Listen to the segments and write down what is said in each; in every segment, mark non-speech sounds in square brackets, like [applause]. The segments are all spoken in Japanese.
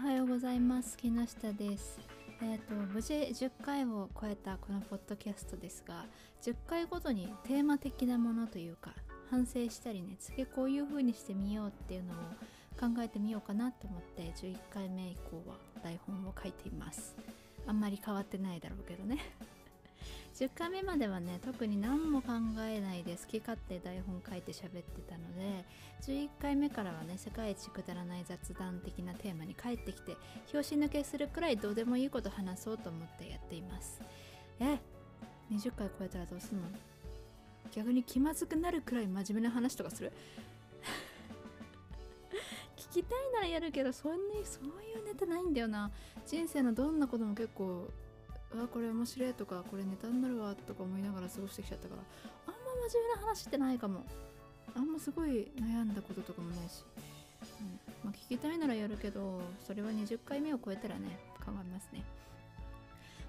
おはようございます。木下です。えっ、ー、と無事10回を超えたこのポッドキャストですが10回ごとにテーマ的なものというか反省したりね次こういう風にしてみようっていうのを考えてみようかなと思って11回目以降は台本を書いています。あんまり変わってないだろうけどね。10回目まではね特に何も考えないで好き勝手台本書いて喋ってたので11回目からはね世界一くだらない雑談的なテーマに帰ってきて拍子抜けするくらいどうでもいいこと話そうと思ってやっています。え20回超えたらどうすんの？逆に気まずくなるくらい真面目な話とかする？[laughs] 聞きたいならやるけどそんなにそういうネタないんだよな。人生のどんなことも結構あこれ面白いとかこれネタになるわとか思いながら過ごしてきちゃったからあんま真面目な話ってないかも。あんますごい悩んだこととかもないし、うん。まあ、聞きたいならやるけどそれは20回目を超えたらね考えますね。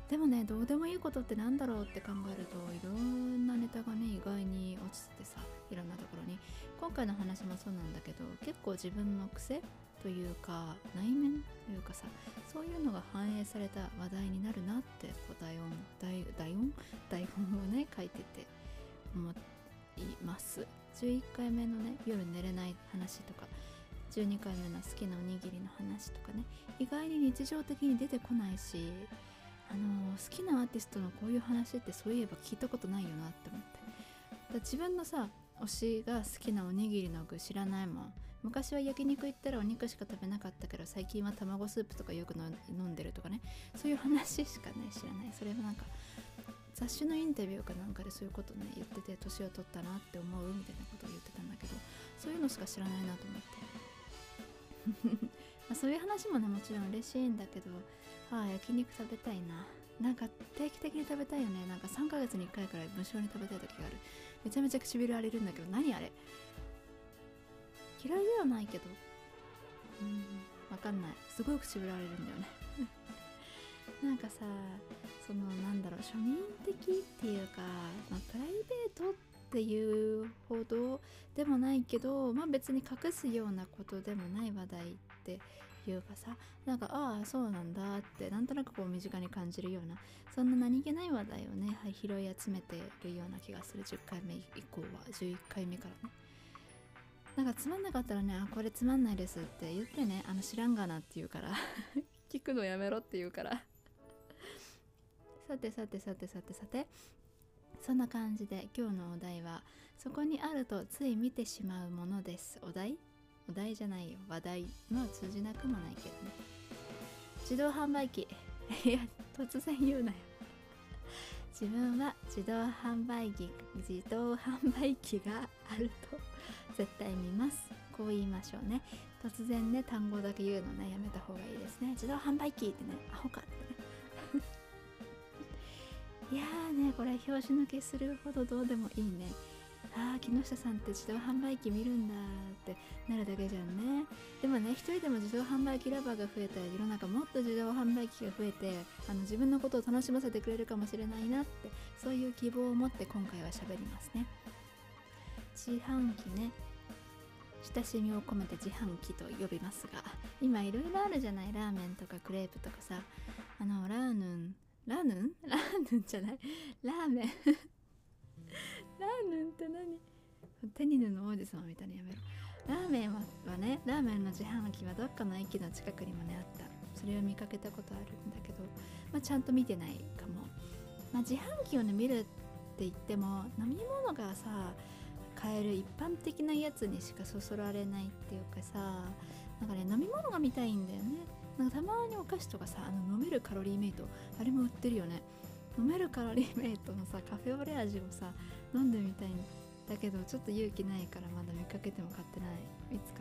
でもねどうでもいいことってなんだろうって考えるといろんなネタがね意外に落ちててさいろんなところに。今回の話もそうなんだけど結構自分の癖というか内面というかさそういうのが反映された話題になるなってこう台本台台本？台本をね書いてて思います。11回目のね夜寝れない話とか12回目の好きなおにぎりの話とかね意外に日常的に出てこないしあのー、好きなアーティストのこういう話ってそういえば聞いたことないよなって思って。だ自分のさ推しが好きなおにぎりの具知らないもん。昔は焼肉行ったらお肉しか食べなかったけど最近は卵スープとかよく飲んでるとかね。そういう話しかね知らない。それはなんか雑誌のインタビューかなんかでそういうことね言ってて年を取ったなって思うみたいなことを言ってたんだけど。そういうのしか知らないなと思って。まそういう話もねもちろん嬉しいんだけどああ焼肉食べたいな。なんか定期的に食べたいよね。なんか3ヶ月に1回くらい無償に食べたい時がある。めちゃめちゃ唇荒れるんだけど。何あれ？嫌いではないけど。うん。わかんない。すごい唇荒れるんだよね。[laughs] なんかさそのなんだろう庶民的っていうか、まあ、プライベートっていうほどでもないけどまあ別に隠すようなことでもない話題っていうかさなんかああそうなんだってなんとなくこう身近に感じるようなそんな何気ない話題をね、はい、拾い集めてるような気がする。10回目以降は。11回目からねなんかつまんなかったらね、あ、これつまんないですって言ってね、あの知らんがなって言うから [laughs] 聞くのやめろって言うから [laughs] さてさてさてさてさて、そんな感じで今日のお題は、そこにあるとつい見てしまうものです。お題？お題じゃないよ。話題の通じなくもないけどね。自動販売機。[laughs] いや、突然言うなよ。自分は自動販売機自動販売機があると絶対見ます。こう言いましょうね。突然ね単語だけ言うのねやめた方がいいですね。自動販売機ってねアホかって。ね [laughs] いやーねこれ拍子抜けするほどどうでもいいね。ああ木下さんって自動販売機見るんだってなるだけじゃんね。でもね一人でも自動販売機ラバーが増えたら世の中もっと自動販売機が増えてあの自分のことを楽しませてくれるかもしれないなってそういう希望を持って今回は喋りますね。自販機ね。親しみを込めて自販機と呼びますが今いろいろあるじゃない。ラーメンとかクレープとかさ。あのラーヌン。ラーヌン？[laughs] ラーヌンじゃない。ラーメン。[laughs] ラーメンって何？テニヌの王子様みたいにやめろ。ラーメンははねラーメンの自販機はどっかの駅の近くにもねあった。それを見かけたことあるんだけど、まあ、ちゃんと見てないかも、まあ、自販機をね見るって言っても飲み物がさ買える一般的なやつにしかそそられないっていうかさなんかね飲み物が見たいんだよね。なんかたまにお菓子とかさあの飲めるカロリーメイトあれも売ってるよね。飲めるカロリーメイトのさカフェオレ味をさ飲んでみたいんだけどちょっと勇気ないからまだ見かけても買ってない。いつか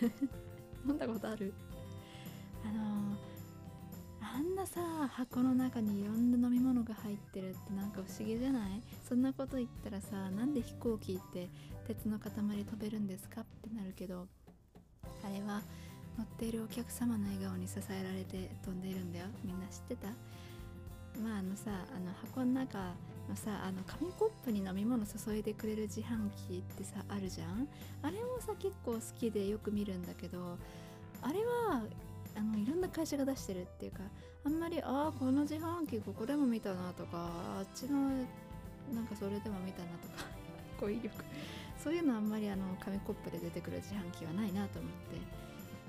買う。[laughs] 飲んだことある？あのー、あんなさ箱の中にいろんな飲み物が入ってるってなんか不思議じゃない？そんなこと言ったらさなんで飛行機って鉄の塊飛べるんですかってなるけどあれは乗っているお客様の笑顔に支えられて飛んでいるんだよ。みんな知ってた？まああのさあの箱の中のさあの紙コップに飲み物注いでくれる自販機ってさあるじゃん？あれもさ結構好きでよく見るんだけどあれはあのいろんな会社が出してるっていうかあんまりああこの自販機ここでも見たなとかあっちのなんかそれでも見たなとか [laughs] 語彙力。そういうのあんまりあの紙コップで出てくる自販機はないなと思っ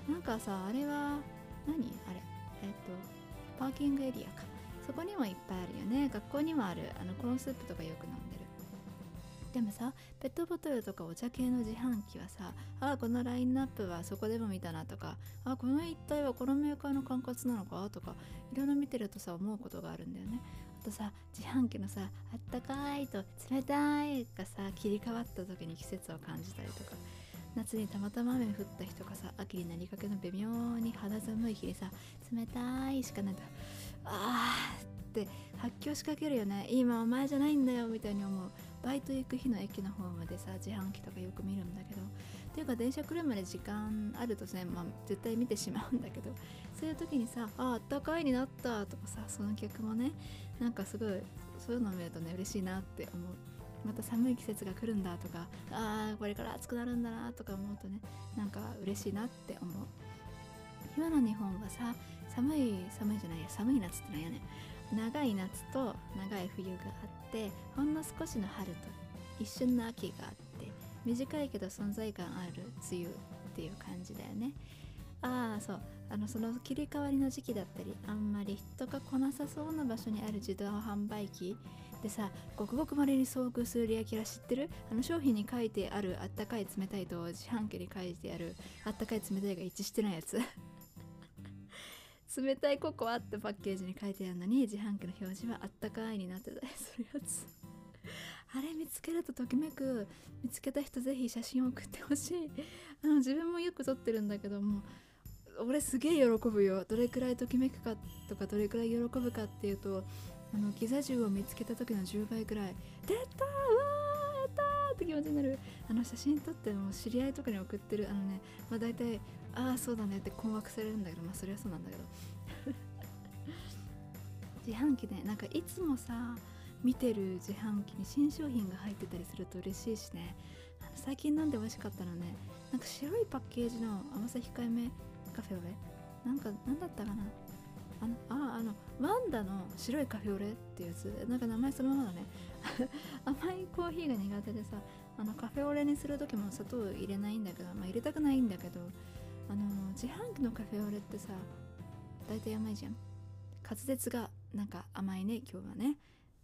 て。なんかさあれは何？あれ。えっ、とパーキングエリアか。そこにもいっぱいあるよね。学校にもある。あのコーンスープとかよく飲んでもさペットボトルとかお茶系の自販機はさあこのラインナップはそこでも見たなとかあこの一体はこのメーカーの管轄なのかとかいろいろ見てるとさ思うことがあるんだよね。あとさ自販機のさあったかいと冷たいがさ切り替わった時に季節を感じたりとか夏にたまたま雨降った日とかさ秋になりかけの微妙に肌寒い日にさ冷たいしかないとあーって発狂しかけるよね今お前じゃないんだよみたいに思う。バイト行く日の駅のホームでさ自販機とかよく見るんだけどっていうか電車来るまで時間あるとね、まあ、絶対見てしまうんだけど [laughs] そういう時にさ「ああったかいになった」とかさその客もねなんかすごいそういうのを見るとね嬉しいなって思う。また寒い季節が来るんだとかああこれから暑くなるんだなとか思うとねなんか嬉しいなって思う。今の日本はさ寒い寒いじゃないや寒い夏ってのはやね。長い夏と長い冬があってほんの少しの春と一瞬の秋があって短いけど存在感ある梅雨っていう感じだよね。ああそう。あのその切り替わりの時期だったりあんまり人が来なさそうな場所にある自動販売機でさごくごくまれに遭遇するリアキラ知ってる？あの商品に書いてあるあったかい冷たいと自販機に書いてあるあったかい冷たいが一致してないやつ。冷たいココアってパッケージに書いてあるのに自販機の表示はあったかいになってた。りするやつ [laughs] あれ見つけるとときめく見つけた人ぜひ写真を送ってほしい。[laughs] あの自分もよく撮ってるんだけども俺すげえ喜ぶよ。どれくらいときめくかとかどれくらい喜ぶかっていうとあのギザ銃を見つけた時の10倍くらい「出たうわーやった!」って気持ちになる。あの写真撮っても知り合いとかに送ってる。あのねまあ大体「ああそうだね」って困惑されるんだけどまあそれはそうなんだけど。[laughs] 自販機ねなんかいつもさ見てる自販機に新商品が入ってたりすると嬉しいしね。最近飲んで美味しかったのね。なんか白いパッケージの甘さ控えめカフェオレ。なんか何だったかな。あのああのワンダの白いカフェオレっていうやつ。なんか名前そのままだね。[laughs] 甘いコーヒーが苦手でさあのカフェオレにする時も砂糖入れないんだけど、まあ、入れたくないんだけどあの自販機のカフェオレってさ大体甘いじゃん。滑舌がなんか甘いね今日はね。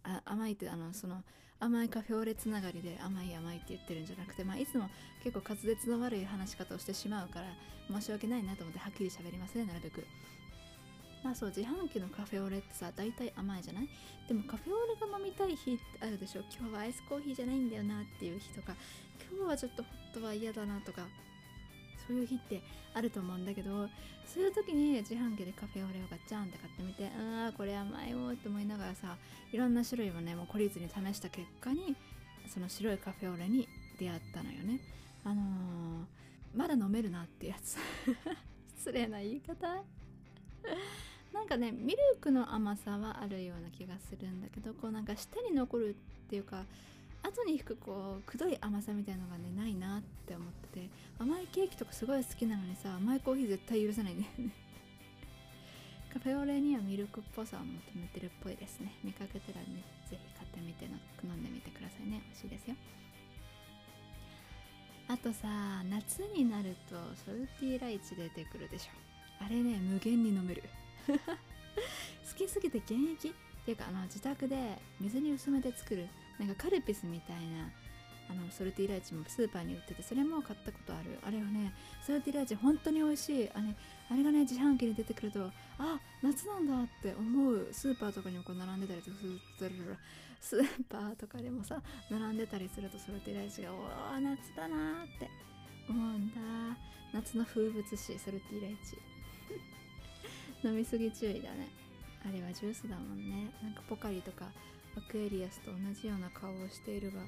あ甘いってあのその甘いカフェオレつながりで甘い甘いって言ってるんじゃなくて、まあ、いつも結構滑舌の悪い話し方をしてしまうから申し訳ないなと思ってはっきり喋りますねなるべく。まあそう自販機のカフェオレってさ大体甘いじゃない？でもカフェオレが飲みたい日ってあるでしょ？今日はアイスコーヒーじゃないんだよなっていう日とか今日はちょっとホットは嫌だなとかそういう日ってあると思うんだけどそういう時に自販機でカフェオレをガチャンって買ってみてああこれ甘いよって思いながらさいろんな種類をねもう懲りずに試した結果にその白いカフェオレに出会ったのよね。あのー、まだ飲めるなってやつ。[laughs] 失礼な言い方。なんかねミルクの甘さはあるような気がするんだけどこうなんか舌に残るっていうか後に引くこうくどい甘さみたいのがねないなって思ってて甘いケーキとかすごい好きなのにさ甘いコーヒー絶対許さないんだよね。カフェオレにはミルクっぽさを求めてるっぽいですね。見かけたらねぜひ買ってみての飲んでみてくださいね。美味しいですよ。あとさ夏になるとソルティーライチ出てくるでしょ。あれね無限に飲める。[laughs] 好きすぎて現役。っていうかあの自宅で水に薄めて作るなんかカルピスみたいなあのソルティーライチもスーパーに売っててそれも買ったことある。あれはねソルティーライチ本当に美味しい。あれあれがね自販機に出てくるとあ夏なんだって思う。スーパーとかにもこう並んでたりとかスーパーとかでもさ並んでたりするとソルティーライチがおお夏だなって思うんだ。夏の風物詩ソルティーライチ。[laughs] 飲みすぎ注意だね。あれはジュースだもんね。なんかポカリとかアクエリアスと同じような顔をしているが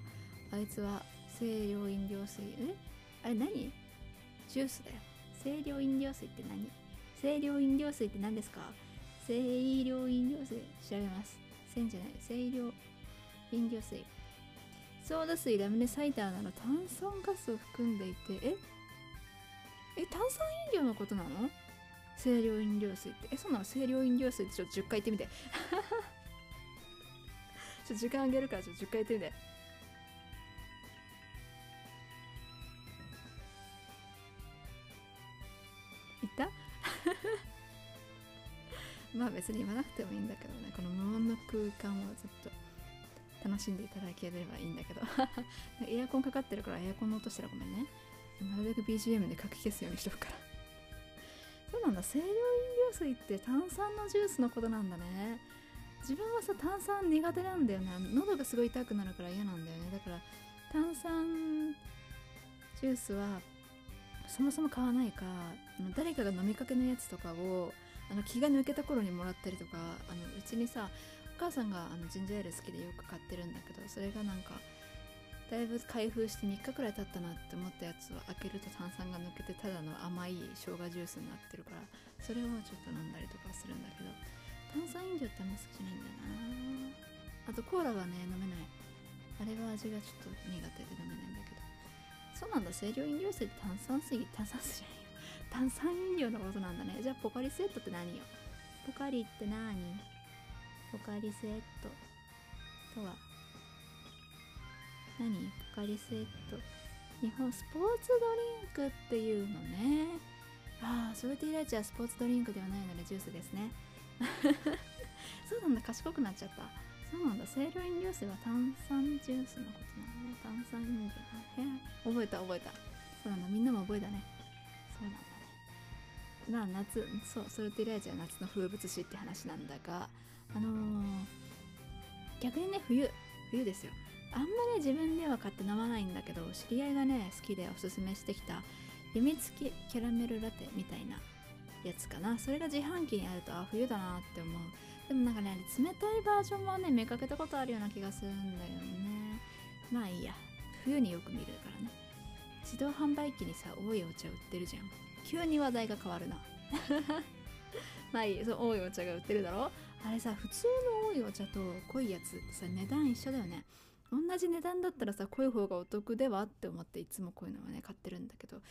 あいつは清涼飲料水。え？あれ何？ジュースだよ。清涼飲料水って何？清涼飲料水って何ですか？清涼飲料水。調べます。せんじゃない。清涼飲料水。ソーダ水ラムネサイダーなど炭酸ガスを含んでいて。え？え炭酸飲料のことなの？清涼飲料水って。えそんなの清涼飲料水ってちょっと10回言ってみて。ょ時間あげるからちょ10回言ってみて。[laughs] まあ別に言わなくてもいいんだけどね。この無音の空間をずっと楽しんでいただければいいんだけど。[laughs] エアコンかかってるからエアコンの音したらごめんね。なるべく BGM でかき消すようにしとくから。そうなんだ。清涼飲料水って炭酸のジュースのことなんだね。自分はさ炭酸苦手なんだよね。喉がすごい痛くなるから嫌なんだよね。だから炭酸ジュースはそもそも買わないか誰かが飲みかけのやつとかをあの気が抜けた頃にもらったりとかあのうちにさお母さんがあのジンジャーエール好きでよく買ってるんだけどそれがなんかだいぶ開封して3日くらい経ったなって思ったやつを開けると炭酸が抜けてただの甘い生姜ジュースになってるからそれをちょっと飲んだりとかするんだけど炭酸飲料ってあんま好きじゃないんだよな。あとコーラがね飲めない。あれは味がちょっと苦手で飲めないんだけど。そうなんだ。清涼飲料水って炭酸水 [laughs] 炭酸水じゃないよ。炭酸飲料のことなんだね。じゃあポカリスエットって何よ？ポカリって何？ポカリスエットとは？何？ポカリスエット。日本スポーツドリンクっていうのね。ああソルティライチはスポーツドリンクではないのでジュースですね。[laughs] そうなんだ賢くなっちゃった。そうなんだ。清涼飲料水は炭酸ジュースのことなのね。炭酸飲料。へえ。覚えた覚えた。そうなんだ。みんなも覚えたね。そうなんだね。な夏そうソルティライチは夏の風物詩って話なんだがあのー、逆にね冬冬ですよ。あんまり自分では買って飲まないんだけど知り合いがね好きでおすすめしてきたやみつきキャラメルラテみたいなやつかな。それが自販機にあるとあ冬だなって思う。でもなんかね冷たいバージョンもね見かけたことあるような気がするんだよね。まあいいや。冬によく見るからね。自動販売機にさ多いお茶売ってるじゃん。急に話題が変わるな。[laughs] まあいいそう多いお茶が売ってるだろあれさ普通の多いお茶と濃いやつってさ値段一緒だよね。同じ値段だったらさ濃い方がお得ではって思っていつもこういうのはね買ってるんだけど思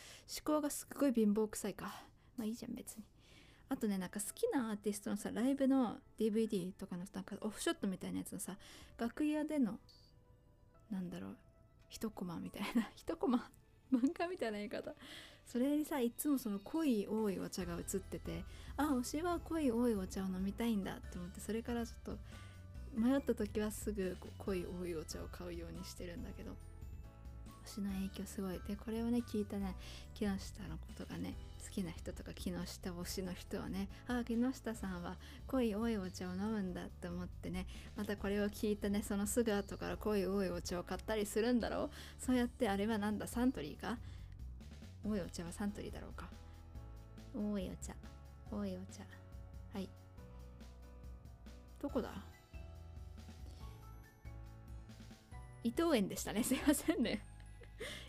考がすっごい貧乏臭いか。まあいいじゃん別に。あとねなんか好きなアーティストのさライブの DVD とかのなんかオフショットみたいなやつのさ楽屋でのなんだろう一コマみたいな [laughs] 一コマ漫画みたいな言い方。それにさいつもその濃い多いお茶が映っててあ推しは濃い多いお茶を飲みたいんだって思ってそれからちょっと迷った時はすぐ濃い多いお茶を買うようにしてるんだけど推しの影響すごい。でこれをね聞いたね木下のことがね好きな人とか木下推しの人はねああ木下さんは濃い多いお茶を飲むんだって思ってねまたこれを聞いたねそのすぐ後から濃い多いお茶を買ったりするんだろう。そうやってあれはなんだサントリーか？多いお茶はサントリーだろうか。多いお茶。多いお茶。はい。どこだ？伊藤園でしたね。すいませんね。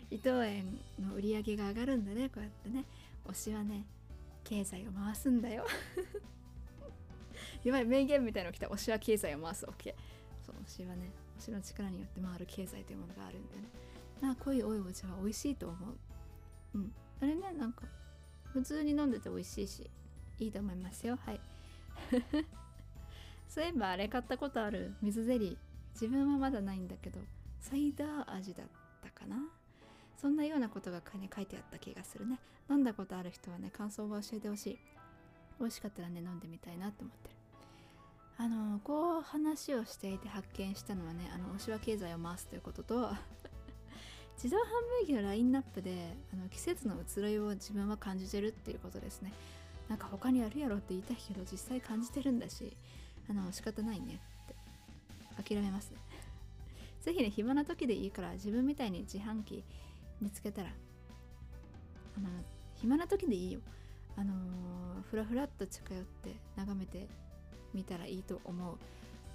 伊藤園の売り上げが上がるんだねこうやってね。推しはね経済を回すんだよ。[laughs] やばい名言みたいなの来た。推しは経済を回す。OK そう推しはね推しの力によって回る経済というものがあるんだよねな濃いおいお茶は美味しいと思う。うん。あれねなんか普通に飲んでて美味しいしいいと思いますよ。はい。[laughs] そういえばあれ買ったことある。水ゼリー。自分はまだないんだけどサイダー味だったかな。そんなようなことが、書いてあった気がするね。飲んだことある人はね感想を教えてほしい。美味しかったらね飲んでみたいなって思ってる。あのこう話をしていて発見したのはねあの推しは経済を回すということと [laughs] 自動販売機のラインナップであの季節の移ろいを自分は感じてるっていうことですね。なんか他にあるやろって言いたいけど実際感じてるんだしあの仕方ないねって諦めますね。[laughs] 是非ね暇な時でいいから自分みたいに自販機見つけたら。あの暇な時でいいよ。あのー、ふらふらっと近寄って眺めてみたらいいと思う。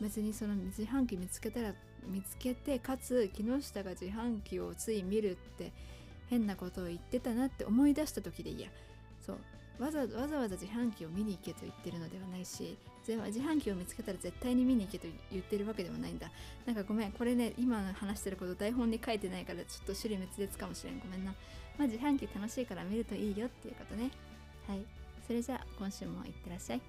別にその自販機見つけたら見つけてかつ木下が自販機をつい見るって変なことを言ってたなって思い出した時でいいや。そう。わざわざ自販機を見に行けと言ってるのではないし自販機を見つけたら絶対に見に行けと言ってるわけでもないんだ。なんかごめんこれね今話してること台本に書いてないからちょっと種類滅裂かもしれん。ごめんな。まあ自販機楽しいから見るといいよっていうことね。はい。それじゃあ今週もいってらっしゃい。